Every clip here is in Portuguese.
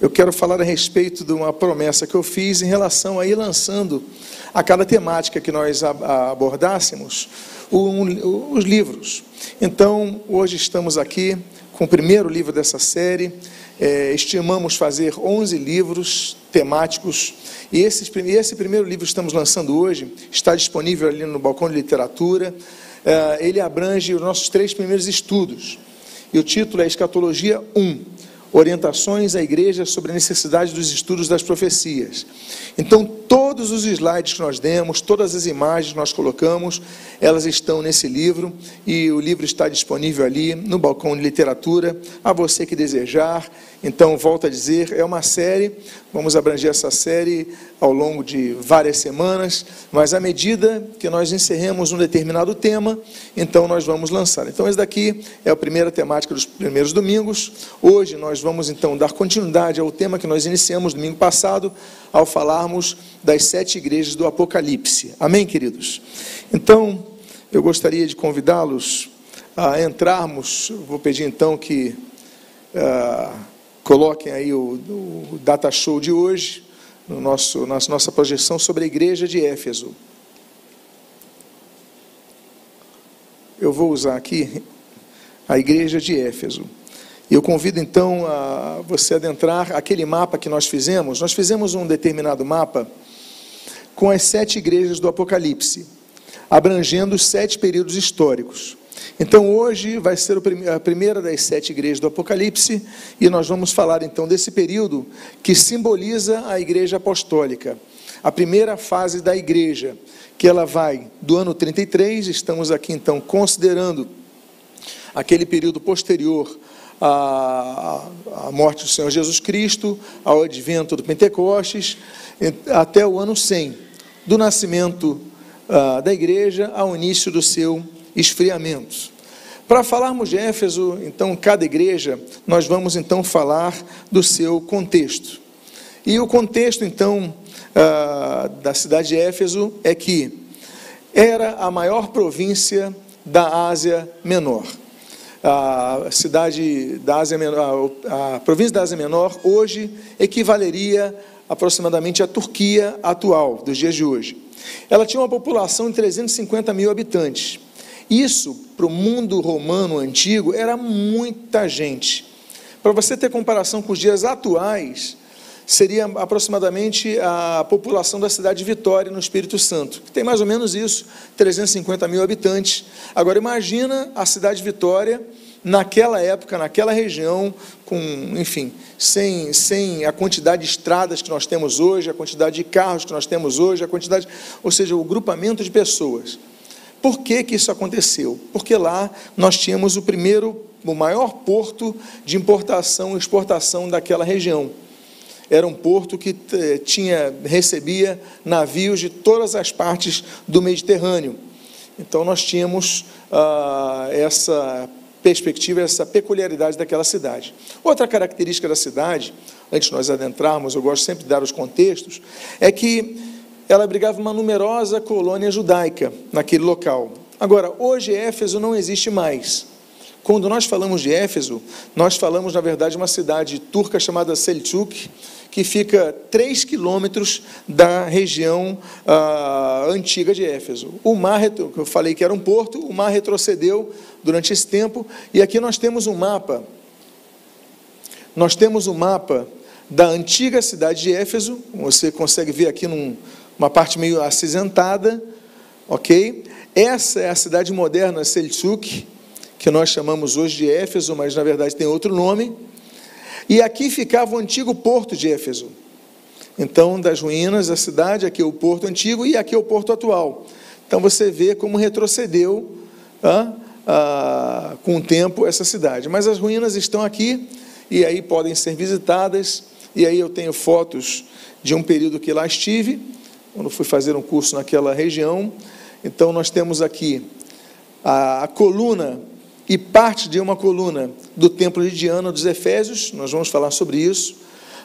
eu quero falar a respeito de uma promessa que eu fiz em relação a ir lançando a cada temática que nós abordássemos os livros. Então, hoje estamos aqui com o primeiro livro dessa série. É, estimamos fazer 11 livros temáticos. E esse, esse primeiro livro que estamos lançando hoje está disponível ali no balcão de literatura. É, ele abrange os nossos três primeiros estudos. E o título é Escatologia 1 Orientações à Igreja sobre a necessidade dos estudos das profecias. Então, todos os slides que nós demos, todas as imagens que nós colocamos, elas estão nesse livro e o livro está disponível ali no balcão de literatura, a você que desejar. Então, volto a dizer, é uma série, vamos abranger essa série ao longo de várias semanas, mas à medida que nós encerremos um determinado tema, então nós vamos lançar. Então, esse daqui é a primeira temática dos primeiros domingos. Hoje nós vamos então dar continuidade ao tema que nós iniciamos domingo passado, ao falarmos das sete igrejas do Apocalipse. Amém, queridos? Então, eu gostaria de convidá-los a entrarmos, vou pedir então que. Uh, Coloquem aí o, o data show de hoje, no nosso, na nossa projeção sobre a igreja de Éfeso. Eu vou usar aqui a igreja de Éfeso. E eu convido então a você adentrar aquele mapa que nós fizemos. Nós fizemos um determinado mapa com as sete igrejas do Apocalipse, abrangendo os sete períodos históricos. Então hoje vai ser a primeira das sete igrejas do Apocalipse e nós vamos falar então desse período que simboliza a igreja apostólica, a primeira fase da igreja, que ela vai do ano 33, estamos aqui então considerando aquele período posterior à, à morte do Senhor Jesus Cristo, ao advento do Pentecostes, até o ano 100, do nascimento uh, da igreja ao início do seu esfriamentos. Para falarmos de Éfeso, então, cada igreja, nós vamos então falar do seu contexto. E o contexto, então, ah, da cidade de Éfeso é que era a maior província da Ásia Menor. A cidade da Ásia Menor, a província da Ásia Menor, hoje equivaleria aproximadamente à Turquia atual, dos dias de hoje. Ela tinha uma população de 350 mil habitantes. Isso, para o mundo romano antigo, era muita gente. Para você ter comparação com os dias atuais, seria aproximadamente a população da cidade de Vitória, no Espírito Santo, que tem mais ou menos isso, 350 mil habitantes. Agora, imagina a cidade de Vitória, naquela época, naquela região, com, enfim, sem, sem a quantidade de estradas que nós temos hoje, a quantidade de carros que nós temos hoje, a quantidade, ou seja, o grupamento de pessoas. Por que, que isso aconteceu? Porque lá nós tínhamos o primeiro, o maior porto de importação e exportação daquela região. Era um porto que eh, tinha, recebia navios de todas as partes do Mediterrâneo. Então nós tínhamos ah, essa perspectiva, essa peculiaridade daquela cidade. Outra característica da cidade, antes de nós adentrarmos, eu gosto sempre de dar os contextos, é que ela abrigava uma numerosa colônia judaica naquele local. Agora, hoje Éfeso não existe mais. Quando nós falamos de Éfeso, nós falamos, na verdade, de uma cidade turca chamada Selçuk, que fica 3 quilômetros da região ah, antiga de Éfeso. O mar, eu falei que era um porto, o mar retrocedeu durante esse tempo, e aqui nós temos um mapa. Nós temos um mapa da antiga cidade de Éfeso, você consegue ver aqui num, uma parte meio acinzentada, ok? Essa é a cidade moderna Selçuk, que nós chamamos hoje de Éfeso, mas na verdade tem outro nome. E aqui ficava o antigo porto de Éfeso. Então, das ruínas da cidade, aqui é o porto antigo e aqui é o porto atual. Então você vê como retrocedeu ah, ah, com o tempo essa cidade. Mas as ruínas estão aqui e aí podem ser visitadas. E aí eu tenho fotos de um período que lá estive quando fui fazer um curso naquela região. Então, nós temos aqui a, a coluna e parte de uma coluna do Templo de Diana dos Efésios, nós vamos falar sobre isso.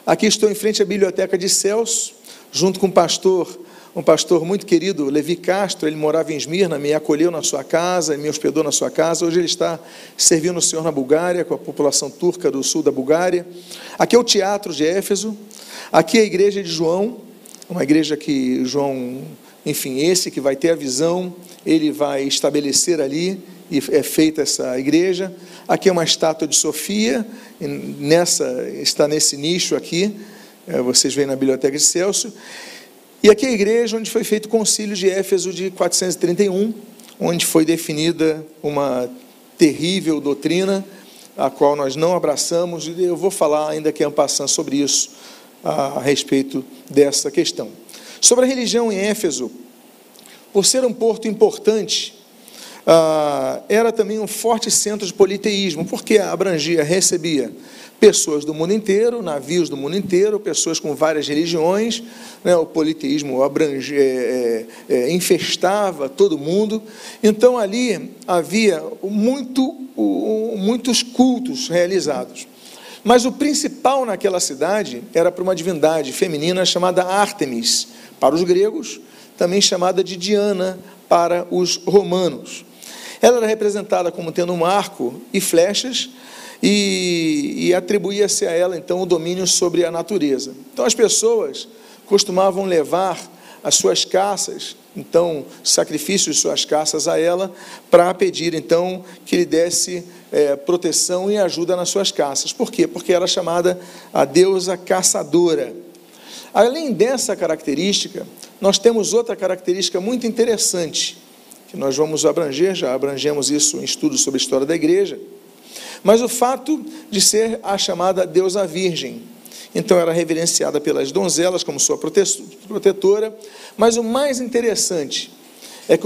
Aqui estou em frente à Biblioteca de Celso, junto com o pastor um pastor muito querido, Levi Castro, ele morava em Esmirna, me acolheu na sua casa, me hospedou na sua casa. Hoje ele está servindo o Senhor na Bulgária, com a população turca do sul da Bulgária. Aqui é o Teatro de Éfeso, aqui é a igreja de João, uma igreja que João, enfim, esse que vai ter a visão, ele vai estabelecer ali e é feita essa igreja. Aqui é uma estátua de Sofia, nessa está nesse nicho aqui, é, vocês veem na biblioteca de Celso. E aqui é a igreja onde foi feito o concílio de Éfeso de 431, onde foi definida uma terrível doutrina, a qual nós não abraçamos, e eu vou falar ainda que é passando sobre isso, a respeito dessa questão. Sobre a religião em Éfeso, por ser um porto importante, ah, era também um forte centro de politeísmo, porque abrangia, recebia pessoas do mundo inteiro, navios do mundo inteiro, pessoas com várias religiões, né, o politeísmo abrange, é, é, é, infestava todo mundo. Então ali havia muito, muitos cultos realizados. Mas o principal naquela cidade era para uma divindade feminina chamada Ártemis, para os gregos, também chamada de Diana para os romanos. Ela era representada como tendo um arco e flechas, e, e atribuía-se a ela então o domínio sobre a natureza. Então as pessoas costumavam levar as suas caças, então sacrifícios suas caças a ela, para pedir então que lhe desse é, proteção e ajuda nas suas caças. Por quê? Porque era chamada a deusa caçadora. Além dessa característica, nós temos outra característica muito interessante, que nós vamos abranger, já abrangemos isso em estudos sobre a história da igreja, mas o fato de ser a chamada deusa virgem. Então era reverenciada pelas donzelas como sua protetora, mas o mais interessante é que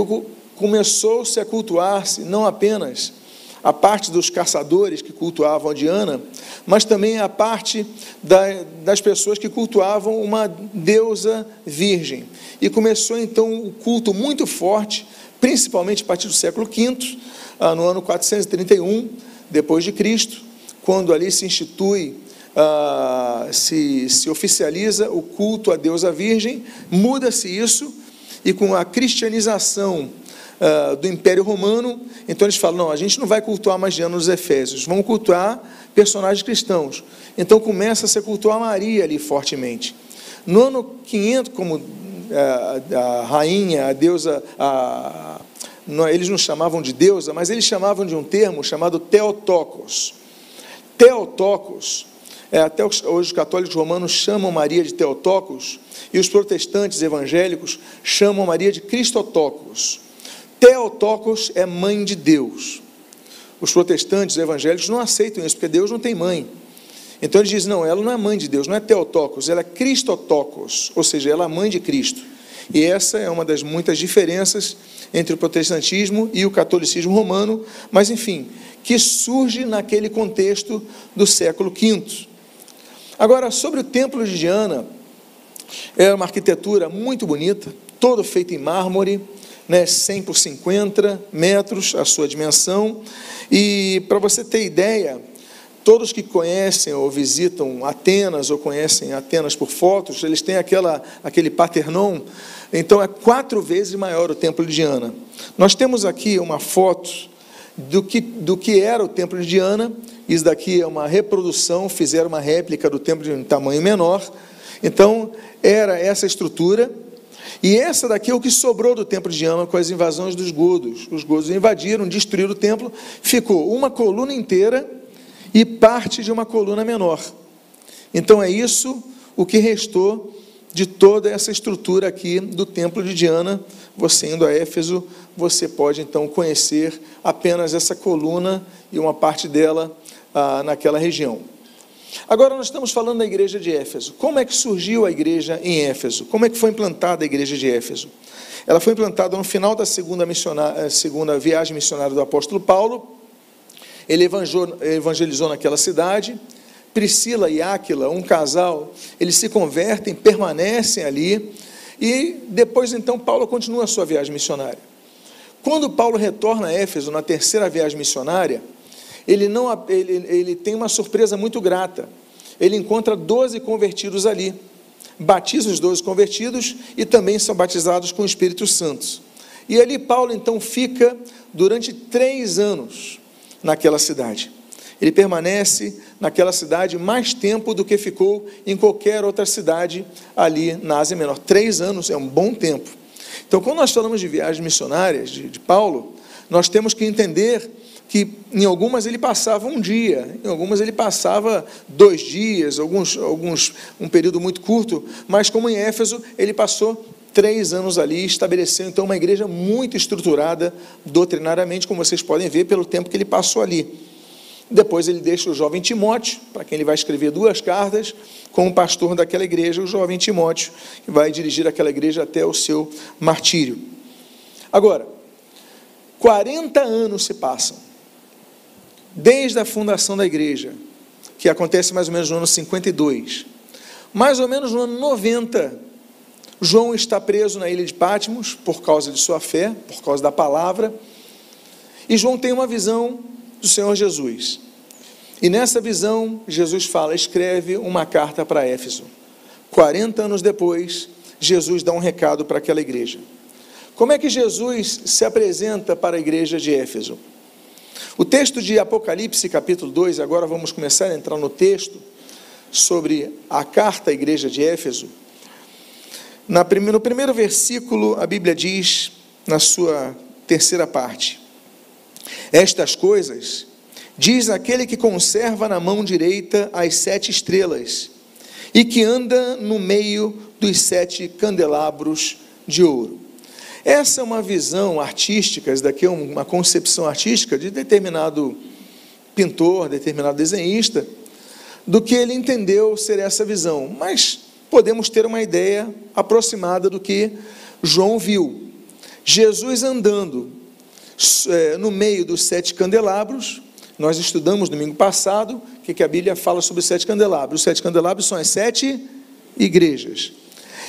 começou-se a cultuar-se não apenas a parte dos caçadores que cultuavam a Diana, mas também a parte da, das pessoas que cultuavam uma deusa virgem. E começou então o um culto muito forte, principalmente a partir do século V, ah, no ano 431, depois de Cristo, quando ali se institui, uh, se, se oficializa o culto a Deus a Virgem, muda-se isso, e com a cristianização uh, do Império Romano, então eles falam: não, a gente não vai cultuar mais Diana nos Efésios, vamos cultuar personagens cristãos. Então começa a se cultuar Maria ali fortemente. No ano 500, como uh, a rainha, a deusa, a, eles não chamavam de deusa, mas eles chamavam de um termo chamado Teotocos. Teotocos, é, até hoje os católicos romanos chamam Maria de Teotocos, e os protestantes evangélicos chamam Maria de Cristotocos. Teotocos é mãe de Deus. Os protestantes evangélicos não aceitam isso, porque Deus não tem mãe. Então eles dizem: não, ela não é mãe de Deus, não é Teotocos, ela é Cristotocos, ou seja, ela é mãe de Cristo. E essa é uma das muitas diferenças entre o protestantismo e o catolicismo romano, mas enfim, que surge naquele contexto do século V. Agora, sobre o Templo de Diana, é uma arquitetura muito bonita, todo feito em mármore, né, 100 por 50 metros a sua dimensão. E para você ter ideia, todos que conhecem ou visitam Atenas ou conhecem Atenas por fotos, eles têm aquela, aquele Paternon então é quatro vezes maior o templo de Diana. Nós temos aqui uma foto do que, do que era o templo de Diana. Isso daqui é uma reprodução, fizeram uma réplica do templo de um tamanho menor. Então, era essa estrutura. E essa daqui é o que sobrou do templo de Diana com as invasões dos godos. Os godos invadiram, destruíram o templo. Ficou uma coluna inteira e parte de uma coluna menor. Então, é isso o que restou de toda essa estrutura aqui do templo de Diana. Você indo a Éfeso, você pode então conhecer apenas essa coluna e uma parte dela ah, naquela região. Agora nós estamos falando da igreja de Éfeso. Como é que surgiu a igreja em Éfeso? Como é que foi implantada a igreja de Éfeso? Ela foi implantada no final da segunda, eh, segunda viagem missionária do apóstolo Paulo. Ele evangelizou naquela cidade Priscila e Áquila, um casal, eles se convertem, permanecem ali, e depois então Paulo continua a sua viagem missionária. Quando Paulo retorna a Éfeso na terceira viagem missionária, ele, não, ele, ele tem uma surpresa muito grata. Ele encontra 12 convertidos ali. batiza os doze convertidos e também são batizados com o Espírito Santo. E ali Paulo então fica durante três anos naquela cidade. Ele permanece naquela cidade mais tempo do que ficou em qualquer outra cidade ali na Ásia Menor. Três anos é um bom tempo. Então, quando nós falamos de viagens missionárias de, de Paulo, nós temos que entender que em algumas ele passava um dia, em algumas ele passava dois dias, alguns, alguns um período muito curto, mas como em Éfeso ele passou três anos ali, estabeleceu então uma igreja muito estruturada doutrinariamente, como vocês podem ver pelo tempo que ele passou ali. Depois ele deixa o jovem Timóteo, para quem ele vai escrever duas cartas, como pastor daquela igreja, o jovem Timóteo, que vai dirigir aquela igreja até o seu martírio. Agora, 40 anos se passam, desde a fundação da igreja, que acontece mais ou menos no ano 52. Mais ou menos no ano 90, João está preso na ilha de Patmos por causa de sua fé, por causa da palavra. E João tem uma visão do Senhor Jesus. E nessa visão, Jesus fala: escreve uma carta para Éfeso. 40 anos depois, Jesus dá um recado para aquela igreja. Como é que Jesus se apresenta para a igreja de Éfeso? O texto de Apocalipse, capítulo 2, agora vamos começar a entrar no texto sobre a carta à igreja de Éfeso. No primeiro versículo, a Bíblia diz, na sua terceira parte: Estas coisas diz aquele que conserva na mão direita as sete estrelas e que anda no meio dos sete candelabros de ouro. Essa é uma visão artística, isso daqui é uma concepção artística de determinado pintor, determinado desenhista, do que ele entendeu ser essa visão. Mas podemos ter uma ideia aproximada do que João viu. Jesus andando é, no meio dos sete candelabros. Nós estudamos domingo passado que, que a Bíblia fala sobre os sete candelabros. Os sete candelabros são as sete igrejas.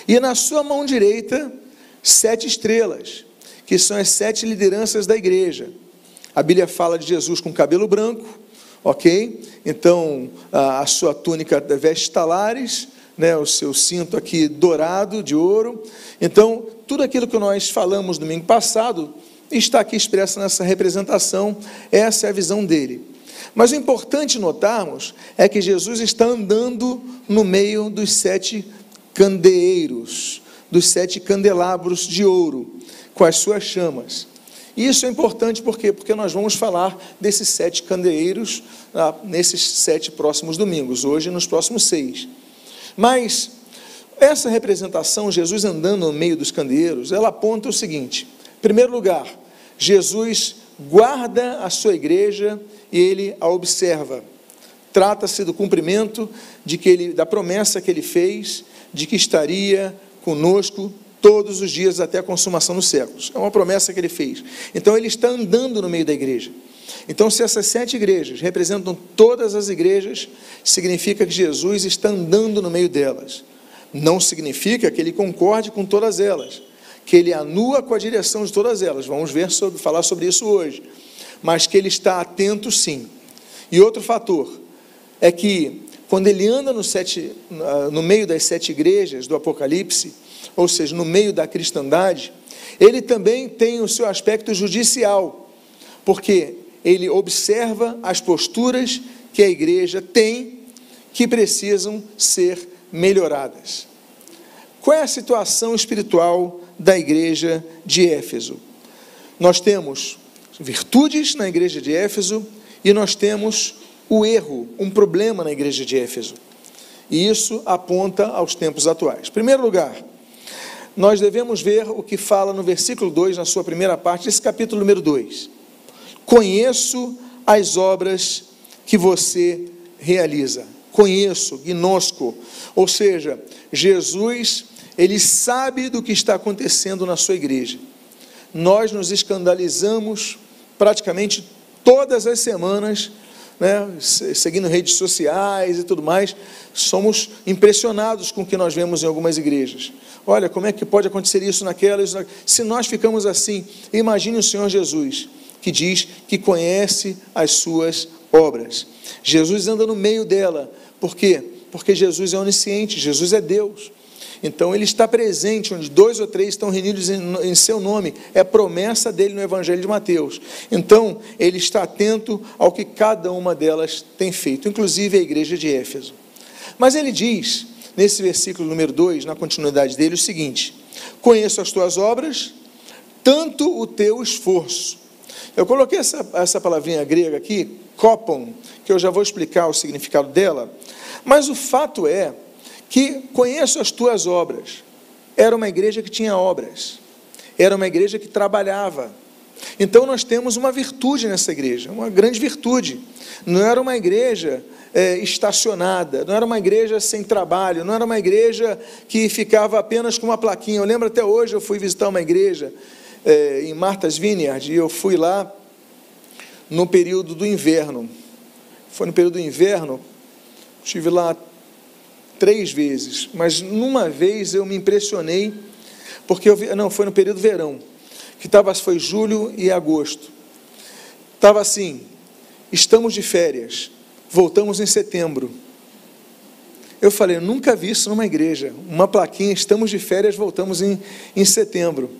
E na sua mão direita sete estrelas, que são as sete lideranças da igreja. A Bíblia fala de Jesus com cabelo branco, ok? Então, a, sua túnica veste talares, né, o seu cinto aqui dourado de ouro. Então, tudo aquilo que nós falamos domingo passado está aqui expresso nessa representação, essa é a visão dele. Mas o importante notarmos é que Jesus está andando no meio dos sete candeeiros dos sete candelabros de ouro, com as suas chamas. Isso é importante por quê? Porque nós vamos falar desses sete candeeiros ah, nesses sete próximos domingos, hoje nos próximos seis. Mas essa representação, Jesus andando no meio dos candeeiros, ela aponta o seguinte: em primeiro lugar, Jesus guarda a sua igreja e ele a observa. Trata-se do cumprimento de que ele, da promessa que ele fez de que estaria conosco todos os dias até a consumação dos séculos. É uma promessa que ele fez. Então ele está andando no meio da igreja. Então, se essas sete igrejas representam todas as igrejas, significa que Jesus está andando no meio delas. Não significa que ele concorde com todas elas, que ele anua com a direção de todas elas. Vamos ver sobre, falar sobre isso hoje. Mas que ele está atento, sim. E outro fator é que quando ele anda no, sete, no meio das sete igrejas do Apocalipse, ou seja, no meio da cristandade, ele também tem o seu aspecto judicial, porque ele observa as posturas que a igreja tem que precisam ser melhoradas. Qual é a situação espiritual da igreja de Éfeso? Nós temos virtudes na igreja de Éfeso e nós temos o erro, um problema na igreja de Éfeso. E isso aponta aos tempos atuais. Em primeiro lugar, nós devemos ver o que fala no versículo 2, na sua primeira parte, esse capítulo número 2. Conheço as obras que você realiza. Conheço, gnosco. Ou seja, Jesus, ele sabe do que está acontecendo na sua igreja. Nós nos escandalizamos praticamente todas as semanas né, seguindo redes sociais e tudo mais, somos impressionados com o que nós vemos em algumas igrejas. Olha, como é que pode acontecer isso naquela, isso naquela. Se nós ficamos assim, imagine o Senhor Jesus, que diz que conhece as suas obras. Jesus anda no meio dela. Por quê? Porque Jesus é onisciente, Jesus é Deus. Então ele está presente onde dois ou três estão reunidos em, seu nome. É promessa dele no Evangelho de Mateus. Então ele está atento ao que cada uma delas tem feito, inclusive a igreja de Éfeso. Mas ele diz, nesse versículo número 2, na continuidade dele, o seguinte: Conheço as tuas obras, tanto o teu esforço. Eu coloquei essa, essa palavrinha grega aqui, kopon, que eu já vou explicar o significado dela, mas o fato é que conheço as tuas obras. Era uma igreja que tinha obras, era uma igreja que trabalhava. Então nós temos uma virtude nessa igreja, uma grande virtude. Não era uma igreja é, estacionada, não era uma igreja sem trabalho, não era uma igreja que ficava apenas com uma plaquinha. Eu lembro até hoje, eu fui visitar uma igreja é, em Martha's Vineyard e eu fui lá no período do inverno. Foi no período do inverno, estive lá três vezes, mas numa vez eu me impressionei, porque eu vi, não, foi no período verão, que tava, foi julho e agosto. Estava assim, estamos de férias, voltamos em setembro. Eu falei, eu nunca vi isso numa igreja, uma plaquinha, estamos de férias, voltamos em, em setembro.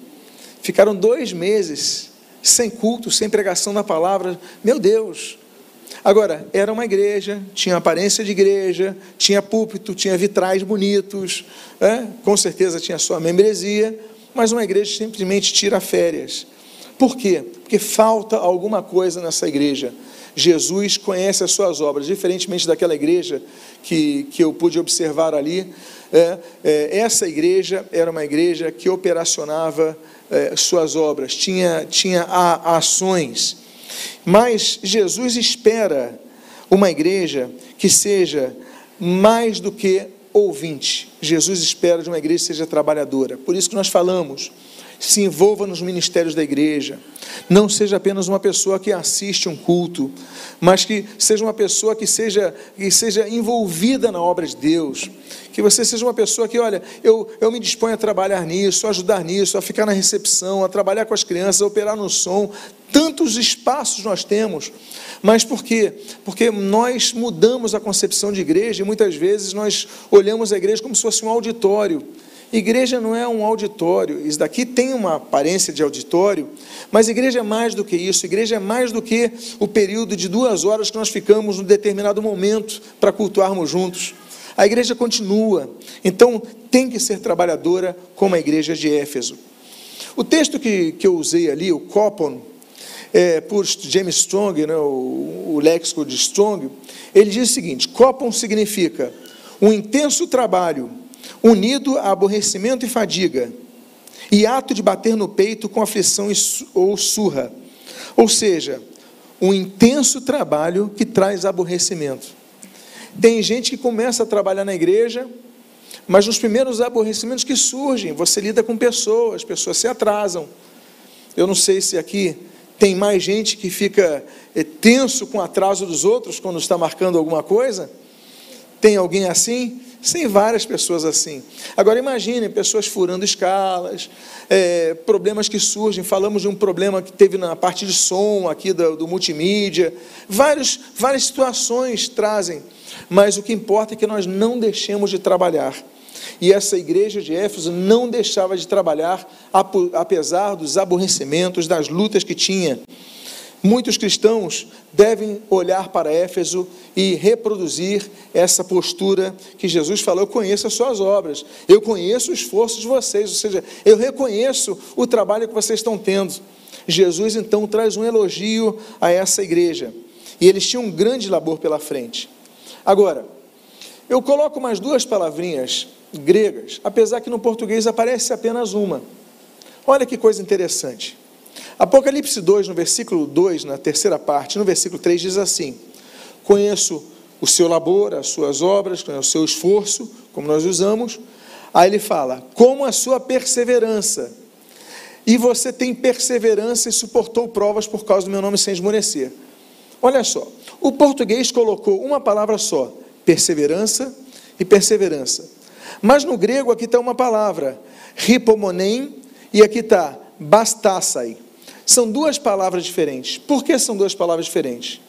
Ficaram dois meses sem culto, sem pregação da palavra. Meu Deus, Agora, era uma igreja, tinha aparência de igreja, tinha púlpito, tinha vitrais bonitos, é? com certeza tinha sua membresia, mas uma igreja simplesmente tira férias. Por quê? Porque falta alguma coisa nessa igreja. Jesus conhece as suas obras, diferentemente daquela igreja que, que eu pude observar ali. É, é, essa igreja era uma igreja que operacionava é, suas obras, tinha, tinha a, ações mas Jesus espera uma igreja que seja mais do que ouvinte. Jesus espera de uma igreja que seja trabalhadora. Por isso que nós falamos, se envolva nos ministérios da igreja. Não seja apenas uma pessoa que assiste um culto, mas que seja uma pessoa que seja, que seja envolvida na obra de Deus. Que você seja uma pessoa que, olha, eu, eu me disponho a trabalhar nisso, a ajudar nisso, a ficar na recepção, a trabalhar com as crianças, a operar no som. Tantos espaços nós temos. Mas por quê? Porque nós mudamos a concepção de igreja e muitas vezes nós olhamos a igreja como se fosse um auditório. Igreja não é um auditório, isso daqui tem uma aparência de auditório, mas igreja é mais do que isso, igreja é mais do que o período de duas horas que nós ficamos num determinado momento para cultuarmos juntos. A igreja continua, então tem que ser trabalhadora como a igreja de Éfeso. O texto que, que eu usei ali, o Copon, é, por James Strong, né, o, o léxico de Strong, ele diz o seguinte: Copon significa um intenso trabalho unido a aborrecimento e fadiga, e ato de bater no peito com aflição ou surra. Ou seja, um intenso trabalho que traz aborrecimento. Tem gente que começa a trabalhar na igreja, mas nos primeiros aborrecimentos que surgem, você lida com pessoas, as pessoas se atrasam. Eu não sei se aqui tem mais gente que fica eh, tenso com o atraso dos outros quando está marcando alguma coisa. Tem alguém assim? Tem várias pessoas assim. Agora imagine pessoas furando escalas, é, problemas que surgem. Falamos de um problema que teve na parte de som aqui do, do multimídia. Vários, várias situações trazem. Mas o que importa é que nós não deixemos de trabalhar. E essa igreja de Éfeso não deixava de trabalhar, apesar dos aborrecimentos, das lutas que tinha. Muitos cristãos devem olhar para Éfeso e reproduzir essa postura que Jesus falou: Eu conheço as suas obras, eu conheço o esforço de vocês, ou seja, eu reconheço o trabalho que vocês estão tendo. Jesus então traz um elogio a essa igreja, e eles tinham um grande labor pela frente. Agora, eu coloco mais duas palavrinhas gregas, apesar que no português aparece apenas uma. Olha que coisa interessante. Apocalipse 2, no versículo 2, na terceira parte, no versículo 3, diz assim: Conheço o seu labor, as suas obras, o seu esforço, como nós usamos. Aí ele fala: Como a sua perseverança. E você tem perseverança e suportou provas por causa do meu nome sem esmorecer. Olha só, o português colocou uma palavra só: perseverança e perseverança. Mas no grego aqui está uma palavra, ripomonem, e aqui está bastassai. São duas palavras diferentes. Por que são duas palavras diferentes?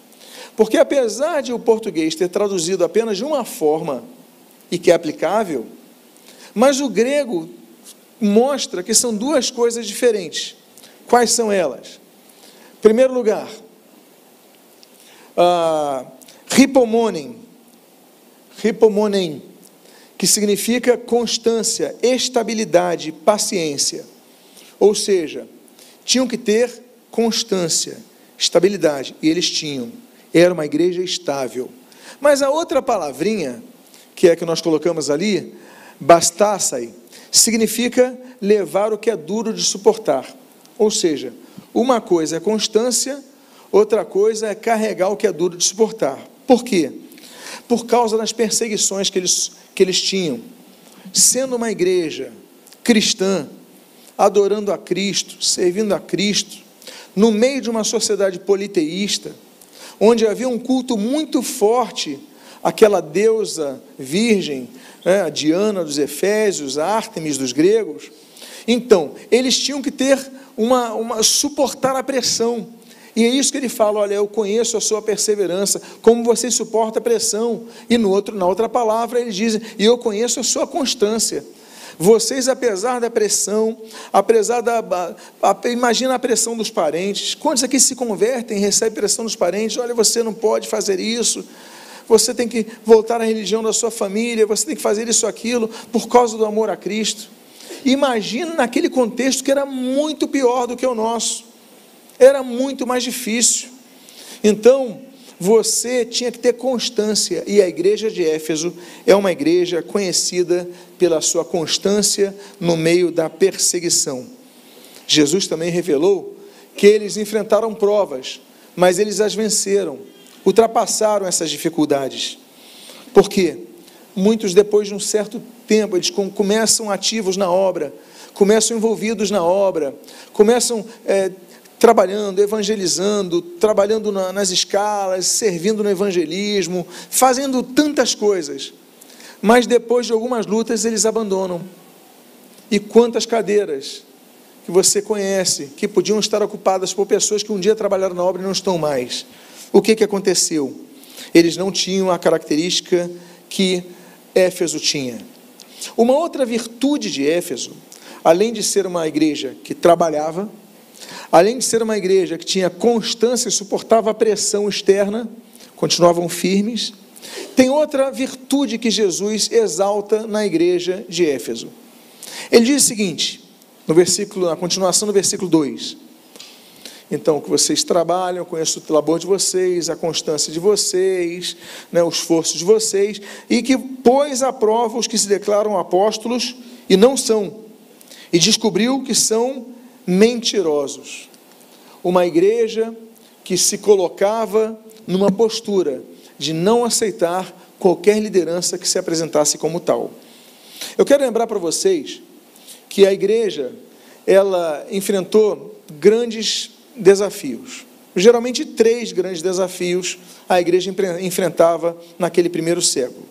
Porque apesar de o português ter traduzido apenas de uma forma e que é aplicável, Mas o grego mostra que são duas coisas diferentes. Quais são elas? Em primeiro lugar, uh, ripomonem, ripomonem, que significa constância, estabilidade, paciência. Ou seja, tinham que ter constância, estabilidade, e eles tinham. Era uma igreja estável. Mas a outra palavrinha, que é a que nós colocamos ali, bastassai, significa levar o que é duro de suportar. Ou seja, uma coisa é constância, outra coisa é carregar o que é duro de suportar. Por quê? Por causa das perseguições que eles, que eles tinham. Sendo uma igreja cristã, adorando a Cristo, servindo a Cristo, no meio de uma sociedade politeísta, onde havia um culto muito forte àquela deusa virgem, né, a Diana dos Efésios, a Ártemis dos gregos. Então, eles tinham que ter uma, uma suportar a pressão. E é isso que ele fala: olha, eu conheço a sua perseverança, como você suporta a pressão. E no outro, na outra palavra, ele diz: e eu conheço a sua constância. Vocês, apesar da pressão, apesar da. A, imagina a pressão dos parentes. Quantos aqui se convertem e recebem pressão dos parentes? Olha, você não pode fazer isso. Você tem que voltar à religião da sua família. Você tem que fazer isso, aquilo, por causa do amor a Cristo. Imagina naquele contexto que era muito pior do que o nosso. Era muito mais difícil. Então, você tinha que ter constância, e a igreja de Éfeso é uma igreja conhecida pela sua constância no meio da perseguição. Jesus também revelou que eles enfrentaram provas, mas eles as venceram, ultrapassaram essas dificuldades. Por quê? Muitos, depois de um certo tempo, eles começam ativos na obra, começam envolvidos na obra, começam é, trabalhando, evangelizando, trabalhando na, nas escalas, servindo no evangelismo, fazendo tantas coisas. Mas depois de algumas lutas, eles abandonam. E quantas cadeiras que você conhece que podiam estar ocupadas por pessoas que um dia trabalharam na obra e não estão mais? O que, que aconteceu? Eles não tinham a característica que Éfeso tinha. Uma outra virtude de Éfeso, além de ser uma igreja que trabalhava, Além de ser uma igreja que tinha constância e suportava a pressão externa, continuavam firmes. Tem outra virtude que Jesus exalta na igreja de Éfeso. Ele diz o seguinte, no versículo, na continuação do versículo 2: então, que vocês trabalham, conheço o labor de vocês, a constância de vocês, né, o esforço de vocês, e que à prova os que se declaram apóstolos e não são, e descobriu que são mentirosos. Uma igreja que se colocava numa postura de não aceitar qualquer liderança que se apresentasse como tal. Eu quero lembrar para vocês que a igreja ela enfrentou grandes desafios. Geralmente três grandes desafios a igreja enfrentava naquele primeiro século.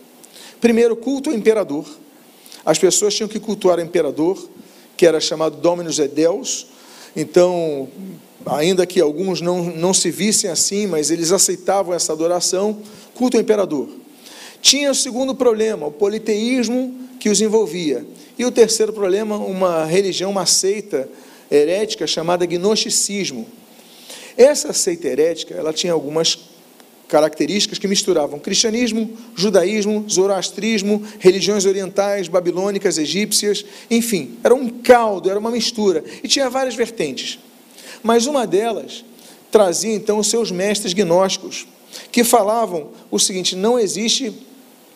Primeiro, culto ao imperador. As pessoas tinham que cultuar o imperador, que era chamado Dominus et Deus. Então, ainda que alguns não, não se vissem assim, mas eles aceitavam essa adoração, culto ao imperador. Tinha o segundo problema, o politeísmo que os envolvia. E o terceiro problema, uma religião, uma seita herética chamada gnosticismo. Essa seita herética, ela tinha algumas características que misturavam cristianismo, judaísmo, zoroastrismo, religiões orientais, babilônicas, egípcias, enfim, era um caldo, era uma mistura, e tinha várias vertentes. Mas uma delas trazia então os seus mestres gnósticos, que falavam o seguinte: não existe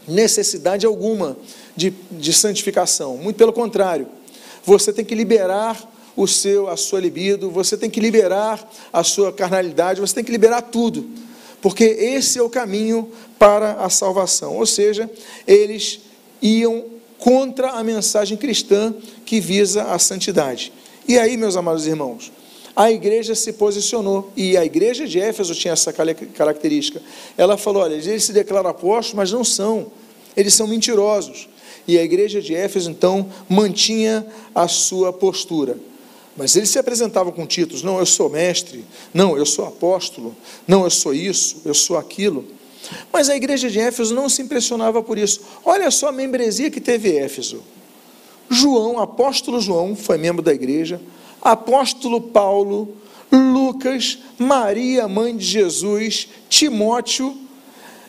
necessidade alguma de, de santificação, muito pelo contrário, você tem que liberar o seu, a sua libido, você tem que liberar a sua carnalidade, você tem que liberar tudo porque esse é o caminho para a salvação. Ou seja, eles iam contra a mensagem cristã que visa a santidade. E aí, meus amados irmãos, a igreja se posicionou, e a igreja de Éfeso tinha essa característica. Ela falou: olha, eles se declaram apóstolos, mas não são, eles são mentirosos. E a igreja de Éfeso, então, mantinha a sua postura. Mas eles se apresentavam com títulos: não, eu sou mestre, não, eu sou apóstolo, não, eu sou isso, eu sou aquilo. Mas a igreja de Éfeso não se impressionava por isso. Olha só a membresia que teve Éfeso. João, apóstolo João, foi membro da igreja, apóstolo Paulo, Lucas, Maria, mãe de Jesus, Timóteo.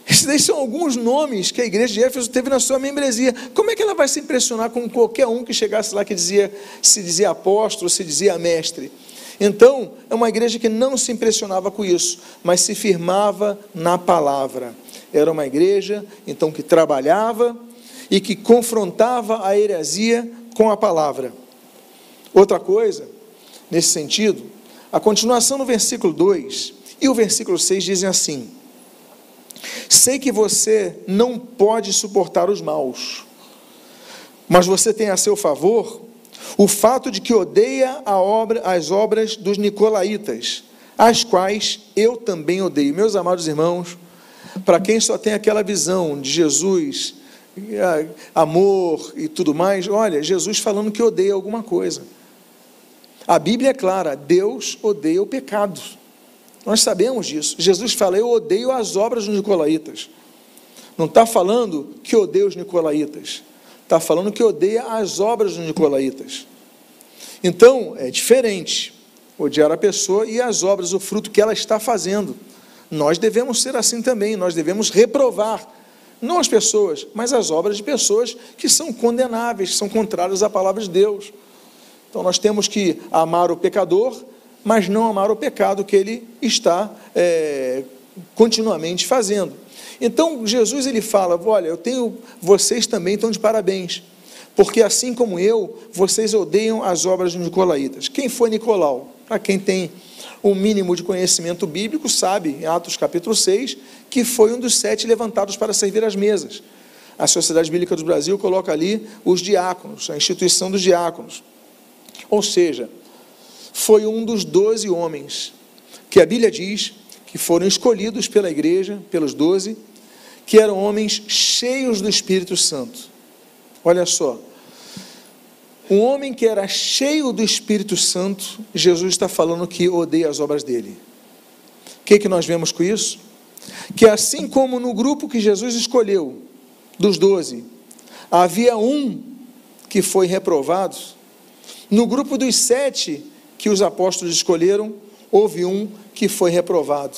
Esses são alguns nomes que a igreja de Éfeso teve na sua membresia. Como é que ela vai se impressionar com qualquer um que chegasse lá que dizia, se dizia apóstolo, se dizia mestre? Então, é uma igreja que não se impressionava com isso, mas se firmava na palavra. Era uma igreja, então, que trabalhava e que confrontava a heresia com a palavra. Outra coisa, nesse sentido, a continuação no versículo 2 e o versículo 6 dizem assim: Sei que você não pode suportar os maus, mas você tem a seu favor o fato de que odeia obra, as obras dos nicolaítas, as quais eu também odeio. Meus amados irmãos, para quem só tem aquela visão de Jesus, é, amor e tudo mais, olha, Jesus falando que odeia alguma coisa. A Bíblia é clara: Deus odeia o pecado. Nós sabemos disso. Jesus fala: Eu odeio as obras dos nicolaítas. Não está falando que odeia os nicolaítas. Está falando que odeia as obras dos nicolaítas. Então, é diferente odiar a pessoa e as obras, o fruto que ela está fazendo. Nós devemos ser assim também, nós devemos reprovar, não as pessoas, mas as obras de pessoas que são condenáveis, que são contrárias à palavra de Deus. Então nós temos que amar o pecador, mas não amar o pecado que ele está é, continuamente fazendo. Então Jesus ele fala: olha, eu tenho, vocês também estão de parabéns, porque assim como eu, vocês odeiam as obras de Nicolaítas. Quem foi Nicolau? Para quem tem o um mínimo de conhecimento bíblico, sabe, em Atos capítulo 6, que foi um dos sete levantados para servir as mesas. A Sociedade Bíblica do Brasil coloca ali os diáconos, a instituição dos diáconos. Ou seja, foi um dos doze homens que a Bíblia diz que foram escolhidos pela igreja, pelos doze, que eram homens cheios do Espírito Santo. Olha só, um homem que era cheio do Espírito Santo, Jesus está falando que odeia as obras dele. O que, que nós vemos com isso? Que assim como no grupo que Jesus escolheu, dos doze, havia um que foi reprovado, no grupo dos sete que os apóstolos escolheram, houve um que foi reprovado.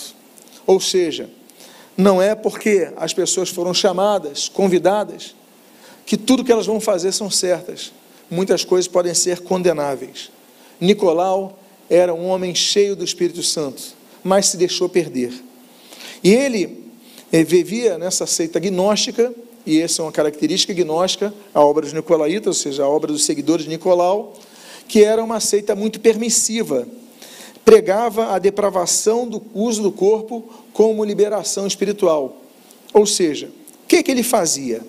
Ou seja, não é porque as pessoas foram chamadas, convidadas, que tudo que elas vão fazer são certas. Muitas coisas podem ser condenáveis. Nicolau era um homem cheio do Espírito Santo, mas se deixou perder. E ele eh, vivia nessa seita gnóstica, e essa é uma característica gnóstica, a obra dos Nicolaitas, ou seja, a obra dos seguidores de Nicolau, que era uma seita muito permissiva. Pregava a depravação do uso do corpo como liberação espiritual. Ou seja, o que, que ele fazia?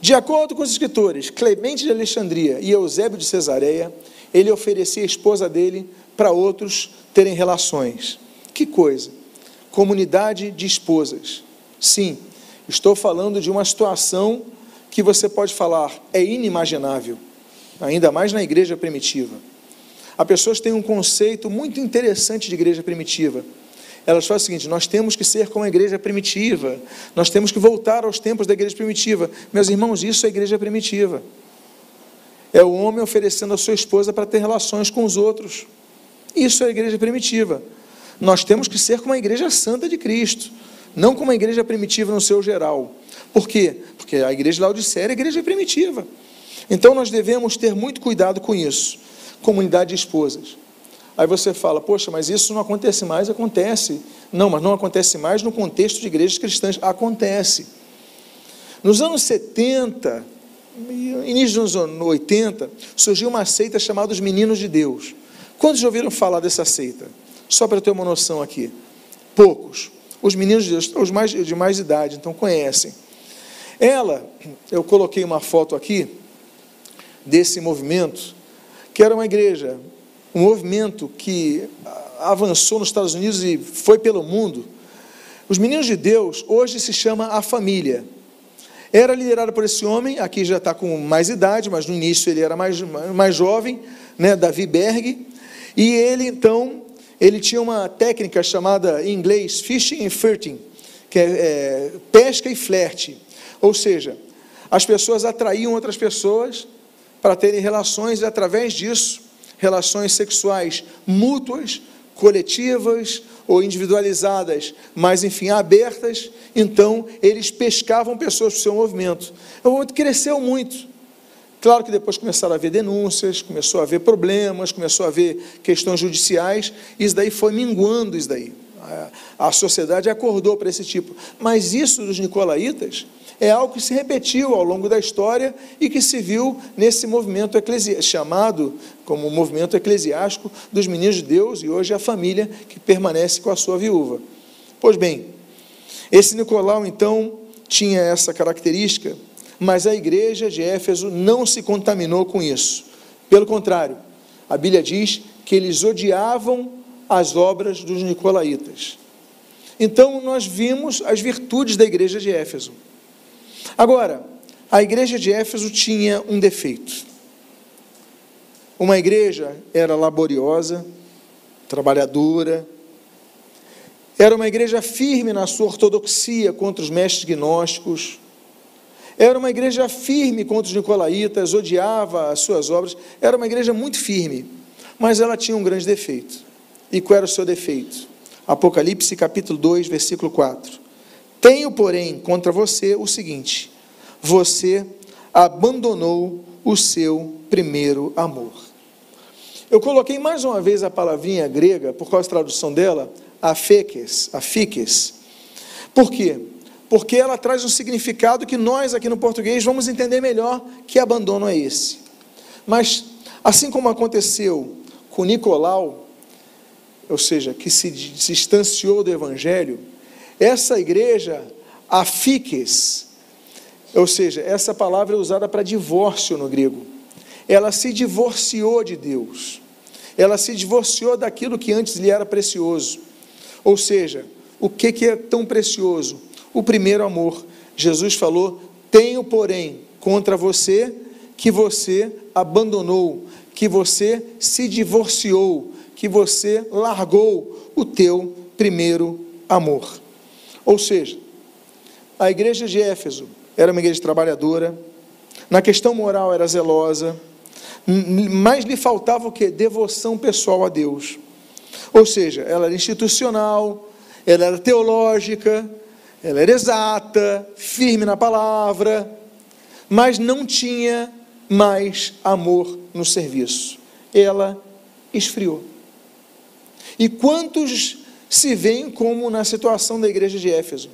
De acordo com os escritores Clemente de Alexandria e Eusébio de Cesareia, ele oferecia a esposa dele para outros terem relações. Que coisa! Comunidade de esposas. Sim, estou falando de uma situação que você pode falar é inimaginável ainda mais na igreja primitiva. As pessoas têm um conceito muito interessante de igreja primitiva. Elas falam o seguinte: nós temos que ser como a igreja primitiva, nós temos que voltar aos tempos da igreja primitiva. Meus irmãos, isso é igreja primitiva. É o homem oferecendo a sua esposa para ter relações com os outros. Isso é igreja primitiva. Nós temos que ser como a igreja santa de Cristo, não como a igreja primitiva no seu geral. Por quê? Porque a igreja de Laodicea era a igreja primitiva. Então nós devemos ter muito cuidado com isso. Comunidade de esposas. Aí você fala, poxa, mas isso não acontece mais, acontece. Não, mas não acontece mais no contexto de igrejas cristãs. Acontece. Nos anos 70, início dos anos 80, surgiu uma seita chamada os Meninos de Deus. Quantos já ouviram falar dessa seita? Só para ter uma noção aqui. Poucos. Os meninos de Deus, os mais, de mais idade, então conhecem. Ela, eu coloquei uma foto aqui, desse movimento, que era uma igreja, um movimento que avançou nos Estados Unidos e foi pelo mundo. Os Meninos de Deus hoje se chama A Família. Era liderado por esse homem, aqui já está com mais idade, mas no início ele era mais, mais jovem, né, Davi Berg, e ele então, ele tinha uma técnica chamada em inglês fishing and flirting, que é, é pesca e flerte, ou seja, as pessoas atraíam outras pessoas para terem relações e, através disso, relações sexuais mútuas, coletivas ou individualizadas, mas enfim, abertas, então eles pescavam pessoas para o seu movimento. O movimento cresceu muito. Claro que depois começaram a haver denúncias, começou a haver problemas, começou a haver questões judiciais, isso daí foi minguando isso daí. A sociedade acordou para esse tipo. Mas isso dos nicolaítas é algo que se repetiu ao longo da história e que se viu nesse movimento chamado como movimento eclesiástico dos meninos de Deus e hoje a família que permanece com a sua viúva. Pois bem, esse Nicolau então tinha essa característica, mas a igreja de Éfeso não se contaminou com isso. Pelo contrário, a Bíblia diz que eles odiavam as obras dos nicolaítas. Então nós vimos as virtudes da igreja de Éfeso. Agora, a igreja de Éfeso tinha um defeito. Uma igreja era laboriosa, trabalhadora, era uma igreja firme na sua ortodoxia contra os mestres gnósticos, era uma igreja firme contra os nicolaítas, odiava as suas obras, era uma igreja muito firme, mas ela tinha um grande defeito. E qual era o seu defeito? Apocalipse capítulo 2, versículo 4. Tenho, porém, contra você o seguinte: você abandonou o seu primeiro amor. Eu coloquei mais uma vez a palavrinha grega, por causa da tradução dela, afeques, afiques. Por quê? Porque ela traz um significado que nós aqui no português vamos entender melhor que abandono é esse. Mas, assim como aconteceu com Nicolau, ou seja, que se distanciou do Evangelho, essa igreja, afiques, ou seja, essa palavra é usada para divórcio no grego. Ela se divorciou de Deus. Ela se divorciou daquilo que antes lhe era precioso. Ou seja, o que, que é tão precioso? O primeiro amor. Jesus falou: Tenho, porém, contra você que você abandonou, que você se divorciou, que você largou o teu primeiro amor. Ou seja, a igreja de Éfeso era uma igreja trabalhadora, na questão moral era zelosa, mas lhe faltava o que? Devoção pessoal a Deus. Ou seja, ela era institucional, ela era teológica, ela era exata, firme na palavra, mas não tinha mais amor no serviço. Ela esfriou. E quantos se veem como na situação da igreja de Éfeso.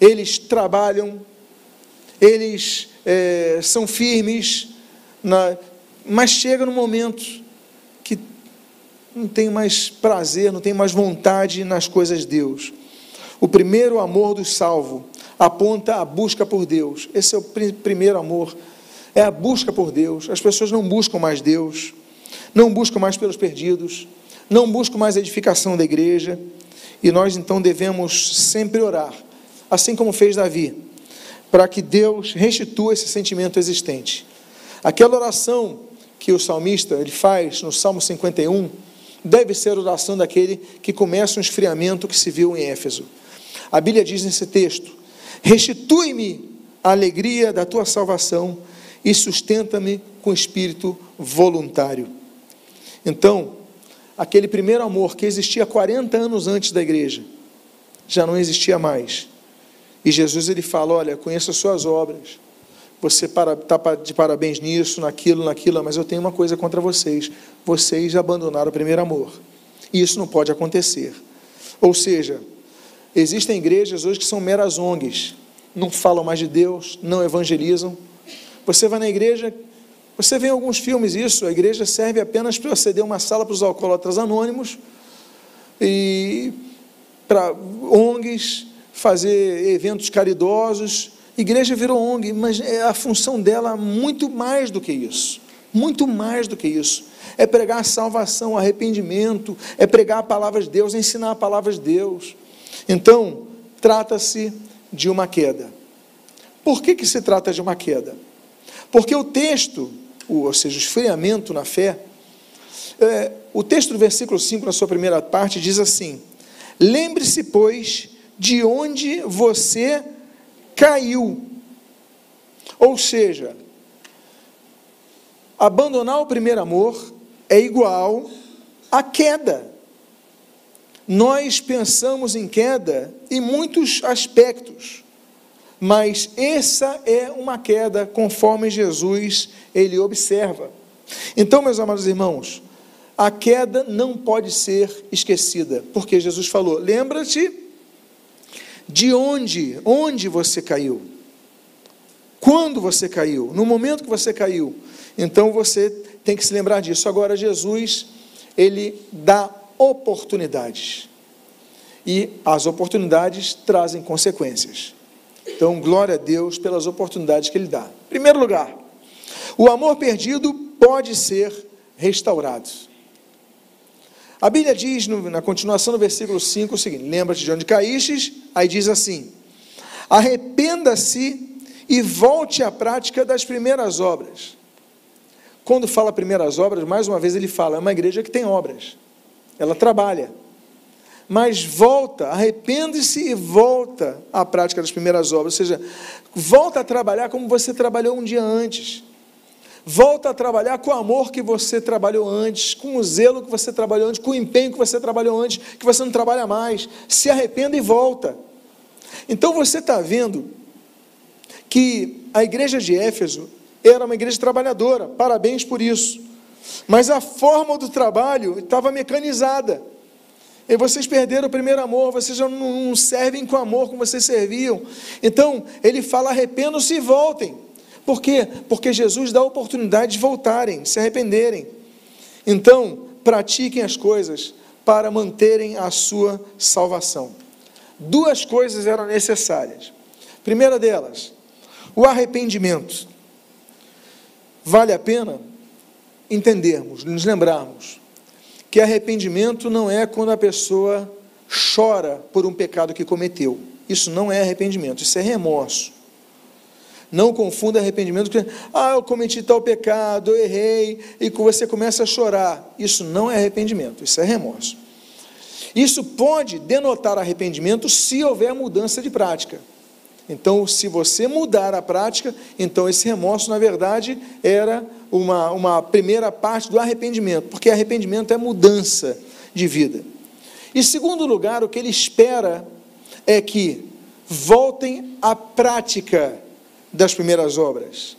Eles trabalham, eles é, são firmes, na, mas chega no momento que não tem mais prazer, não tem mais vontade nas coisas de Deus. O primeiro amor do salvo aponta a busca por Deus. Esse é o primeiro amor, é a busca por Deus. As pessoas não buscam mais Deus, não buscam mais pelos perdidos não busco mais a edificação da igreja, e nós então devemos sempre orar, assim como fez Davi, para que Deus restitua esse sentimento existente. Aquela oração que o salmista ele faz no Salmo 51 deve ser a oração daquele que começa um esfriamento que se viu em Éfeso. A Bíblia diz nesse texto: Restitui-me a alegria da tua salvação e sustenta-me com espírito voluntário. Então, aquele primeiro amor que existia 40 anos antes da igreja, já não existia mais. E Jesus ele fala: Olha, conheço as suas obras, você está de parabéns nisso, naquilo, naquilo, mas eu tenho uma coisa contra vocês: vocês abandonaram o primeiro amor. E isso não pode acontecer. Ou seja, existem igrejas hoje que são meras ONGs, não falam mais de Deus, não evangelizam. Você vai na igreja, você vê em alguns filmes isso, a igreja serve apenas para ceder uma sala para os alcoólatras anônimos e para ONGs, fazer eventos caridosos. A igreja virou ONG, mas é a função dela muito mais do que isso. Muito mais do que isso. É pregar salvação, arrependimento, é pregar a palavra de Deus, ensinar a palavra de Deus. Então, trata-se de uma queda. Por que, que se trata de uma queda? Porque o texto ou seja, o esfriamento na fé. É, o texto do versículo 5, na sua primeira parte, diz assim: Lembre-se, pois, de onde você caiu. Ou seja, abandonar o primeiro amor é igual a queda. Nós pensamos em queda em muitos aspectos, mas essa é uma queda conforme Jesus ele observa. Então, meus amados irmãos, a queda não pode ser esquecida, porque Jesus falou: lembra-te de onde, onde você caiu, quando você caiu, no momento que você caiu. Então você tem que se lembrar disso. Agora, Jesus, ele dá oportunidades. E as oportunidades trazem consequências. Então, glória a Deus pelas oportunidades que ele dá. Primeiro lugar, o amor perdido pode ser restaurado. A Bíblia diz, na continuação do versículo 5, o seguinte: Lembra-te de onde caístes, aí diz assim: Arrependa-se e volte à prática das primeiras obras. Quando fala primeiras obras, mais uma vez ele fala, é uma igreja que tem obras, ela trabalha. Mas volta, arrepende-se e volta à prática das primeiras obras, ou seja, volta a trabalhar como você trabalhou um dia antes. Volta a trabalhar com o amor que você trabalhou antes, com o zelo que você trabalhou antes, com o empenho que você trabalhou antes, que você não trabalha mais. Se arrependa e volta. Então você está vendo que a igreja de Éfeso era uma igreja trabalhadora, parabéns por isso. Mas a forma do trabalho estava mecanizada. E vocês perderam o primeiro amor, vocês já não servem com amor como vocês serviam. Então, ele fala: arrependam-se e voltem. Por quê? Porque Jesus dá a oportunidade de voltarem, se arrependerem. Então, pratiquem as coisas para manterem a sua salvação. Duas coisas eram necessárias. Primeira delas, o arrependimento. Vale a pena entendermos, nos lembrarmos que arrependimento não é quando a pessoa chora por um pecado que cometeu. Isso não é arrependimento, isso é remorso. Não confunda arrependimento com, ah, eu cometi tal pecado, eu errei, e você começa a chorar. Isso não é arrependimento, isso é remorso. Isso pode denotar arrependimento se houver mudança de prática. Então, se você mudar a prática, então esse remorso, na verdade, era uma, uma primeira parte do arrependimento, porque arrependimento é mudança de vida. E segundo lugar, o que ele espera é que voltem à prática das primeiras obras.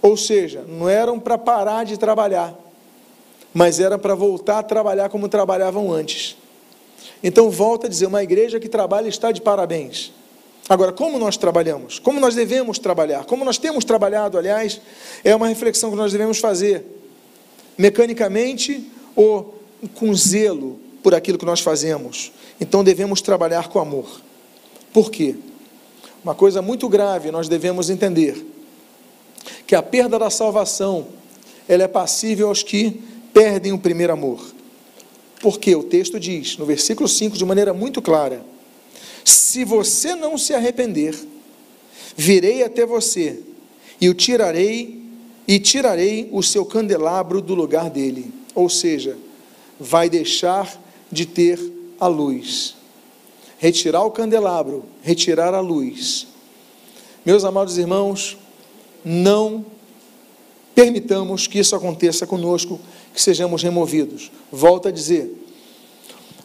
Ou seja, não eram para parar de trabalhar, mas era para voltar a trabalhar como trabalhavam antes. Então, volta a dizer: uma igreja que trabalha está de parabéns. Agora, como nós trabalhamos? Como nós devemos trabalhar? Como nós temos trabalhado, aliás, é uma reflexão que nós devemos fazer. Mecanicamente ou com zelo por aquilo que nós fazemos. Então devemos trabalhar com amor. Por quê? Uma coisa muito grave nós devemos entender: que a perda da salvação ela é passível aos que perdem o primeiro amor. Porque o texto diz, no versículo 5, de maneira muito clara: se você não se arrepender, virei até você e o tirarei e tirarei o seu candelabro do lugar dele. Ou seja, vai deixar de ter a luz. Retirar o candelabro, retirar a luz. Meus amados irmãos, não permitamos que isso aconteça conosco, que sejamos removidos. Volto a dizer,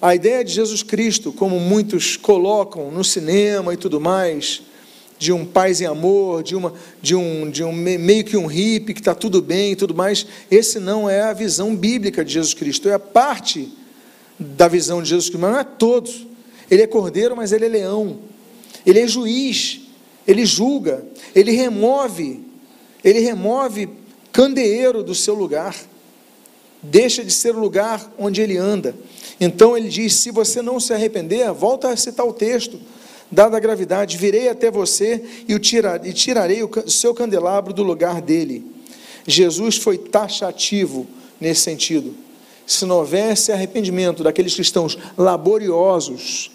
a ideia de Jesus Cristo, como muitos colocam no cinema e tudo mais, de um paz em amor, de, uma, de, um, de um meio que um hippie, que está tudo bem e tudo mais, esse não é a visão bíblica de Jesus Cristo, é a parte da visão de Jesus Cristo, mas não é todo. Ele é cordeiro, mas ele é leão. Ele é juiz, ele julga, ele remove, ele remove candeeiro do seu lugar. Deixa de ser o lugar onde ele anda. Então ele diz: se você não se arrepender, volta a citar o texto, dada a gravidade, virei até você e, o tirar, e tirarei o seu candelabro do lugar dele. Jesus foi taxativo nesse sentido. Se não houvesse arrependimento daqueles cristãos laboriosos,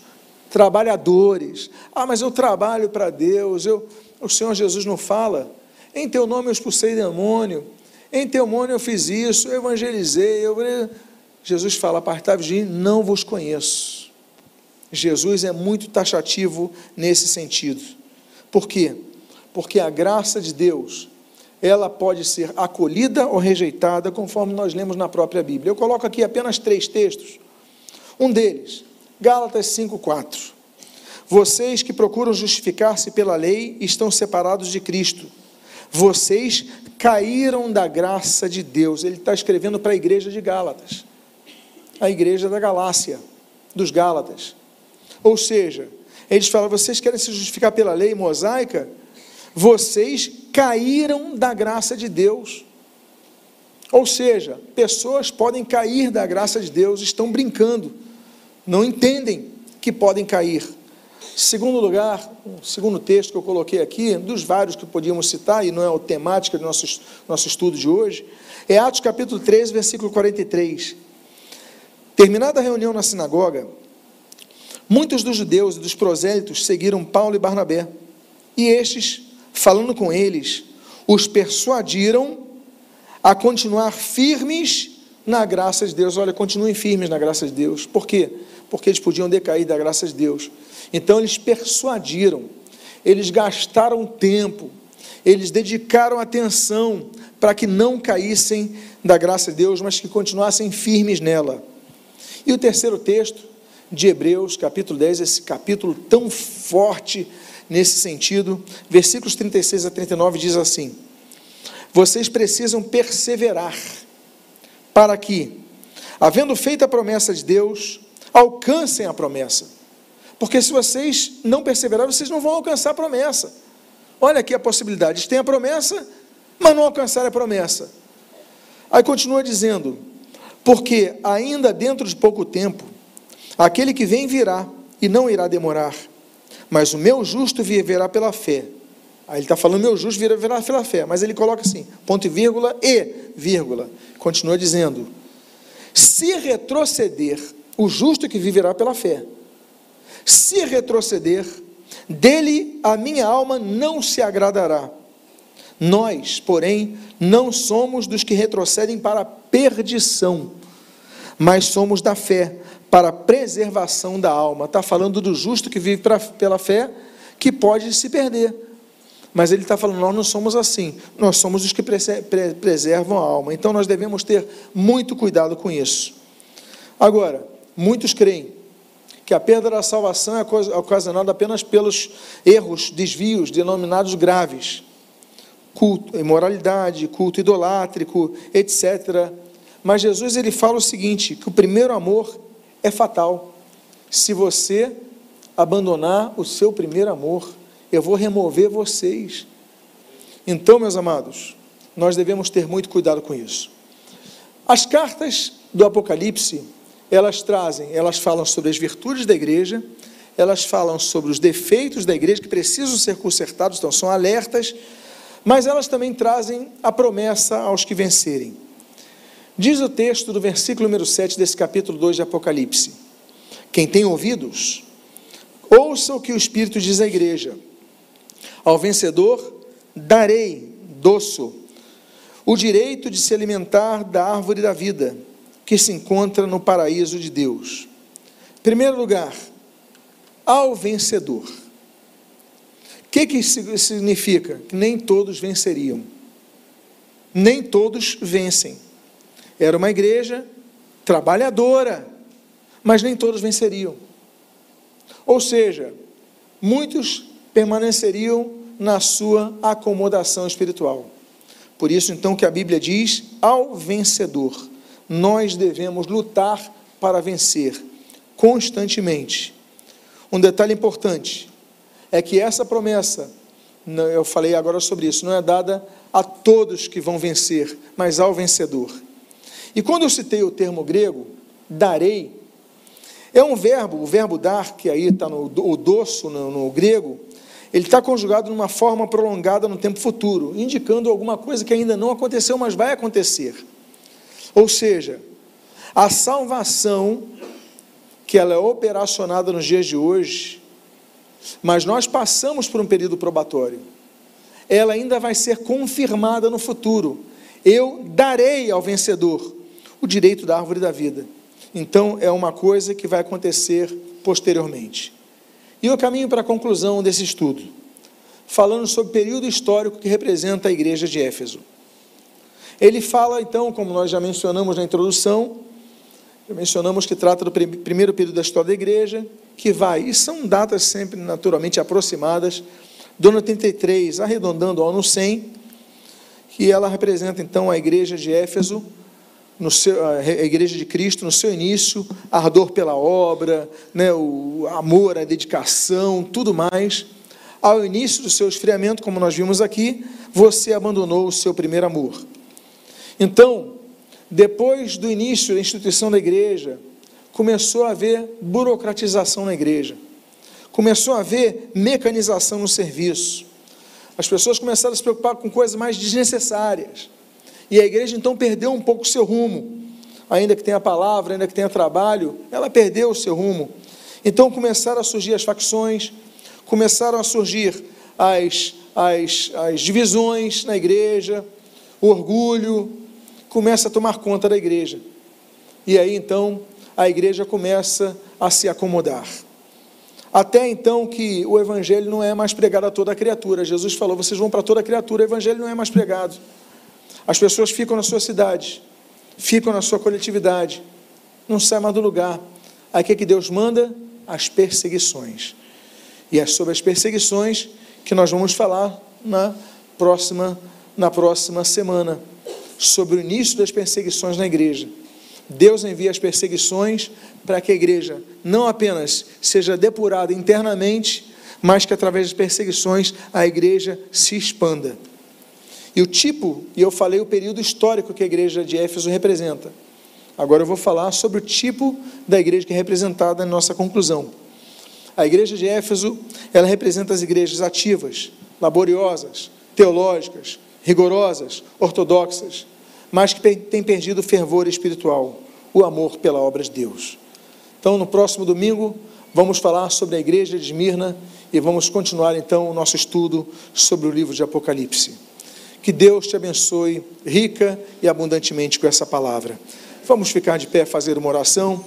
trabalhadores, ah, mas eu trabalho para Deus, eu, o Senhor Jesus não fala, em teu nome eu expulsei demônio, em teu nome eu fiz isso, eu evangelizei, eu Jesus fala: Apartai-vos de mim, não vos conheço. Jesus é muito taxativo nesse sentido. Por quê? Porque a graça de Deus, ela pode ser acolhida ou rejeitada, conforme nós lemos na própria Bíblia. Eu coloco aqui apenas três textos. Um deles, Gálatas 5,4. Vocês que procuram justificar-se pela lei estão separados de Cristo. Vocês caíram da graça de Deus. Ele está escrevendo para a igreja de Gálatas, a igreja da Galácia, dos Gálatas. Ou seja, eles falam: vocês querem se justificar pela lei mosaica? Vocês caíram da graça de Deus. Ou seja, pessoas podem cair da graça de Deus, estão brincando, não entendem que podem cair. Segundo lugar, segundo texto que eu coloquei aqui, dos vários que podíamos citar, e não é a temática do nosso, nosso estudo de hoje, é Atos capítulo 13, versículo 43. Terminada a reunião na sinagoga, muitos dos judeus e dos prosélitos seguiram Paulo e Barnabé, e estes falando com eles, os persuadiram a continuar firmes na graça de Deus. Olha, continuem firmes na graça de Deus. Por quê? Porque eles podiam decair da graça de Deus. Então eles persuadiram, eles gastaram tempo, eles dedicaram atenção para que não caíssem da graça de Deus, mas que continuassem firmes nela. E o terceiro texto de Hebreus, capítulo 10, esse capítulo tão forte nesse sentido. Versículos 36 a 39 diz assim: Vocês precisam perseverar para que, havendo feito a promessa de Deus, alcancem a promessa. Porque se vocês não perseverarem, vocês não vão alcançar a promessa. Olha aqui a possibilidade: têm a promessa, mas não alcançaram a promessa. Aí continua dizendo: Porque ainda dentro de pouco tempo, aquele que vem virá e não irá demorar mas o meu justo viverá pela fé. Aí ele está falando, meu justo viverá pela fé, mas ele coloca assim, ponto e vírgula e vírgula. Continua dizendo: se retroceder, o justo que viverá pela fé, se retroceder, dele a minha alma não se agradará. Nós, porém, não somos dos que retrocedem para a perdição, mas somos da fé para a preservação da alma. Está falando do justo que vive pra, pela fé, que pode se perder. Mas ele está falando, nós não somos assim, nós somos os que preservam a alma. Então nós devemos ter muito cuidado com isso. Agora, muitos creem que a perda da salvação é ocasionada apenas pelos erros, desvios denominados graves, culto, imoralidade, culto idolátrico, etc. Mas Jesus ele fala o seguinte, que o primeiro amor é fatal. Se você abandonar o seu primeiro amor, eu vou remover vocês. Então, meus amados, nós devemos ter muito cuidado com isso. As cartas do Apocalipse, elas trazem, elas falam sobre as virtudes da igreja, elas falam sobre os defeitos da igreja que precisam ser consertados, então são alertas, mas elas também trazem a promessa aos que vencerem. Diz o texto do versículo número 7 desse capítulo 2 de Apocalipse: Quem tem ouvidos, ouça o que o Espírito diz à igreja. Ao vencedor darei, doço, o direito de se alimentar da árvore da vida, que se encontra no paraíso de Deus. Em primeiro lugar, ao vencedor. Que, que isso significa? Que nem todos venceriam. Nem todos vencem. Era uma igreja trabalhadora, mas nem todos venceriam. Ou seja, muitos permaneceriam na sua acomodação espiritual. Por isso, então, que a Bíblia diz: ao vencedor, nós devemos lutar para vencer constantemente. Um detalhe importante é que essa promessa, eu falei agora sobre isso, não é dada a todos que vão vencer, mas ao vencedor. E quando eu citei o termo grego, darei, é um verbo, o verbo dar, que aí está no o doço no, no grego, ele está conjugado numa forma prolongada no tempo futuro, indicando alguma coisa que ainda não aconteceu, mas vai acontecer. Ou seja, a salvação, que ela é operacionada nos dias de hoje, mas nós passamos por um período probatório, ela ainda vai ser confirmada no futuro. Eu darei ao vencedor o direito da árvore da vida. Então, é uma coisa que vai acontecer posteriormente. E o caminho para a conclusão desse estudo. falando sobre o período histórico que representa a igreja de Éfeso. Ele fala, então, como nós já mencionamos na introdução, já mencionamos que trata do primeiro período da história da igreja, que vai, e são datas sempre naturalmente aproximadas, do ano 83, arredondando ao ano 100, que ela representa então a igreja de Éfeso, no seu, a igreja de Cristo no seu início, ardor pela obra, né, o amor, a dedicação, tudo mais ao início do seu esfriamento, como nós vimos aqui, você abandonou o seu primeiro amor. Então, depois do início da instituição da igreja, começou a haver burocratização na igreja, começou a haver mecanização no serviço. As pessoas começaram a se preocupar com coisas mais desnecessárias. E a igreja então perdeu um pouco o seu rumo. Ainda que tenha palavra, ainda que tenha trabalho, ela perdeu o seu rumo. Então começaram a surgir as facções, começaram a surgir as, as, as divisões na igreja, o orgulho começa a tomar conta da igreja. E aí então a igreja começa a se acomodar. Até então que o evangelho não é mais pregado a toda a criatura. Jesus falou: vocês vão para toda a criatura, o evangelho não é mais pregado. As pessoas ficam na sua cidade, ficam na sua coletividade, não saem mais do lugar. Aí o que, é que Deus manda? As perseguições. E é sobre as perseguições que nós vamos falar na próxima, na próxima semana, sobre o início das perseguições na igreja. Deus envia as perseguições para que a igreja não apenas seja depurada internamente, mas que através das perseguições a igreja se expanda. E o tipo, e eu falei o período histórico que a igreja de Éfeso representa. Agora eu vou falar sobre o tipo da igreja que é representada na nossa conclusão. A igreja de Éfeso, ela representa as igrejas ativas, laboriosas, teológicas, rigorosas, ortodoxas, mas que têm perdido o fervor espiritual, o amor pela obra de Deus. Então, no próximo domingo, vamos falar sobre a igreja de Esmirna e vamos continuar então o nosso estudo sobre o livro de Apocalipse. Que Deus te abençoe rica e abundantemente com essa palavra. Vamos ficar de pé, fazer uma oração.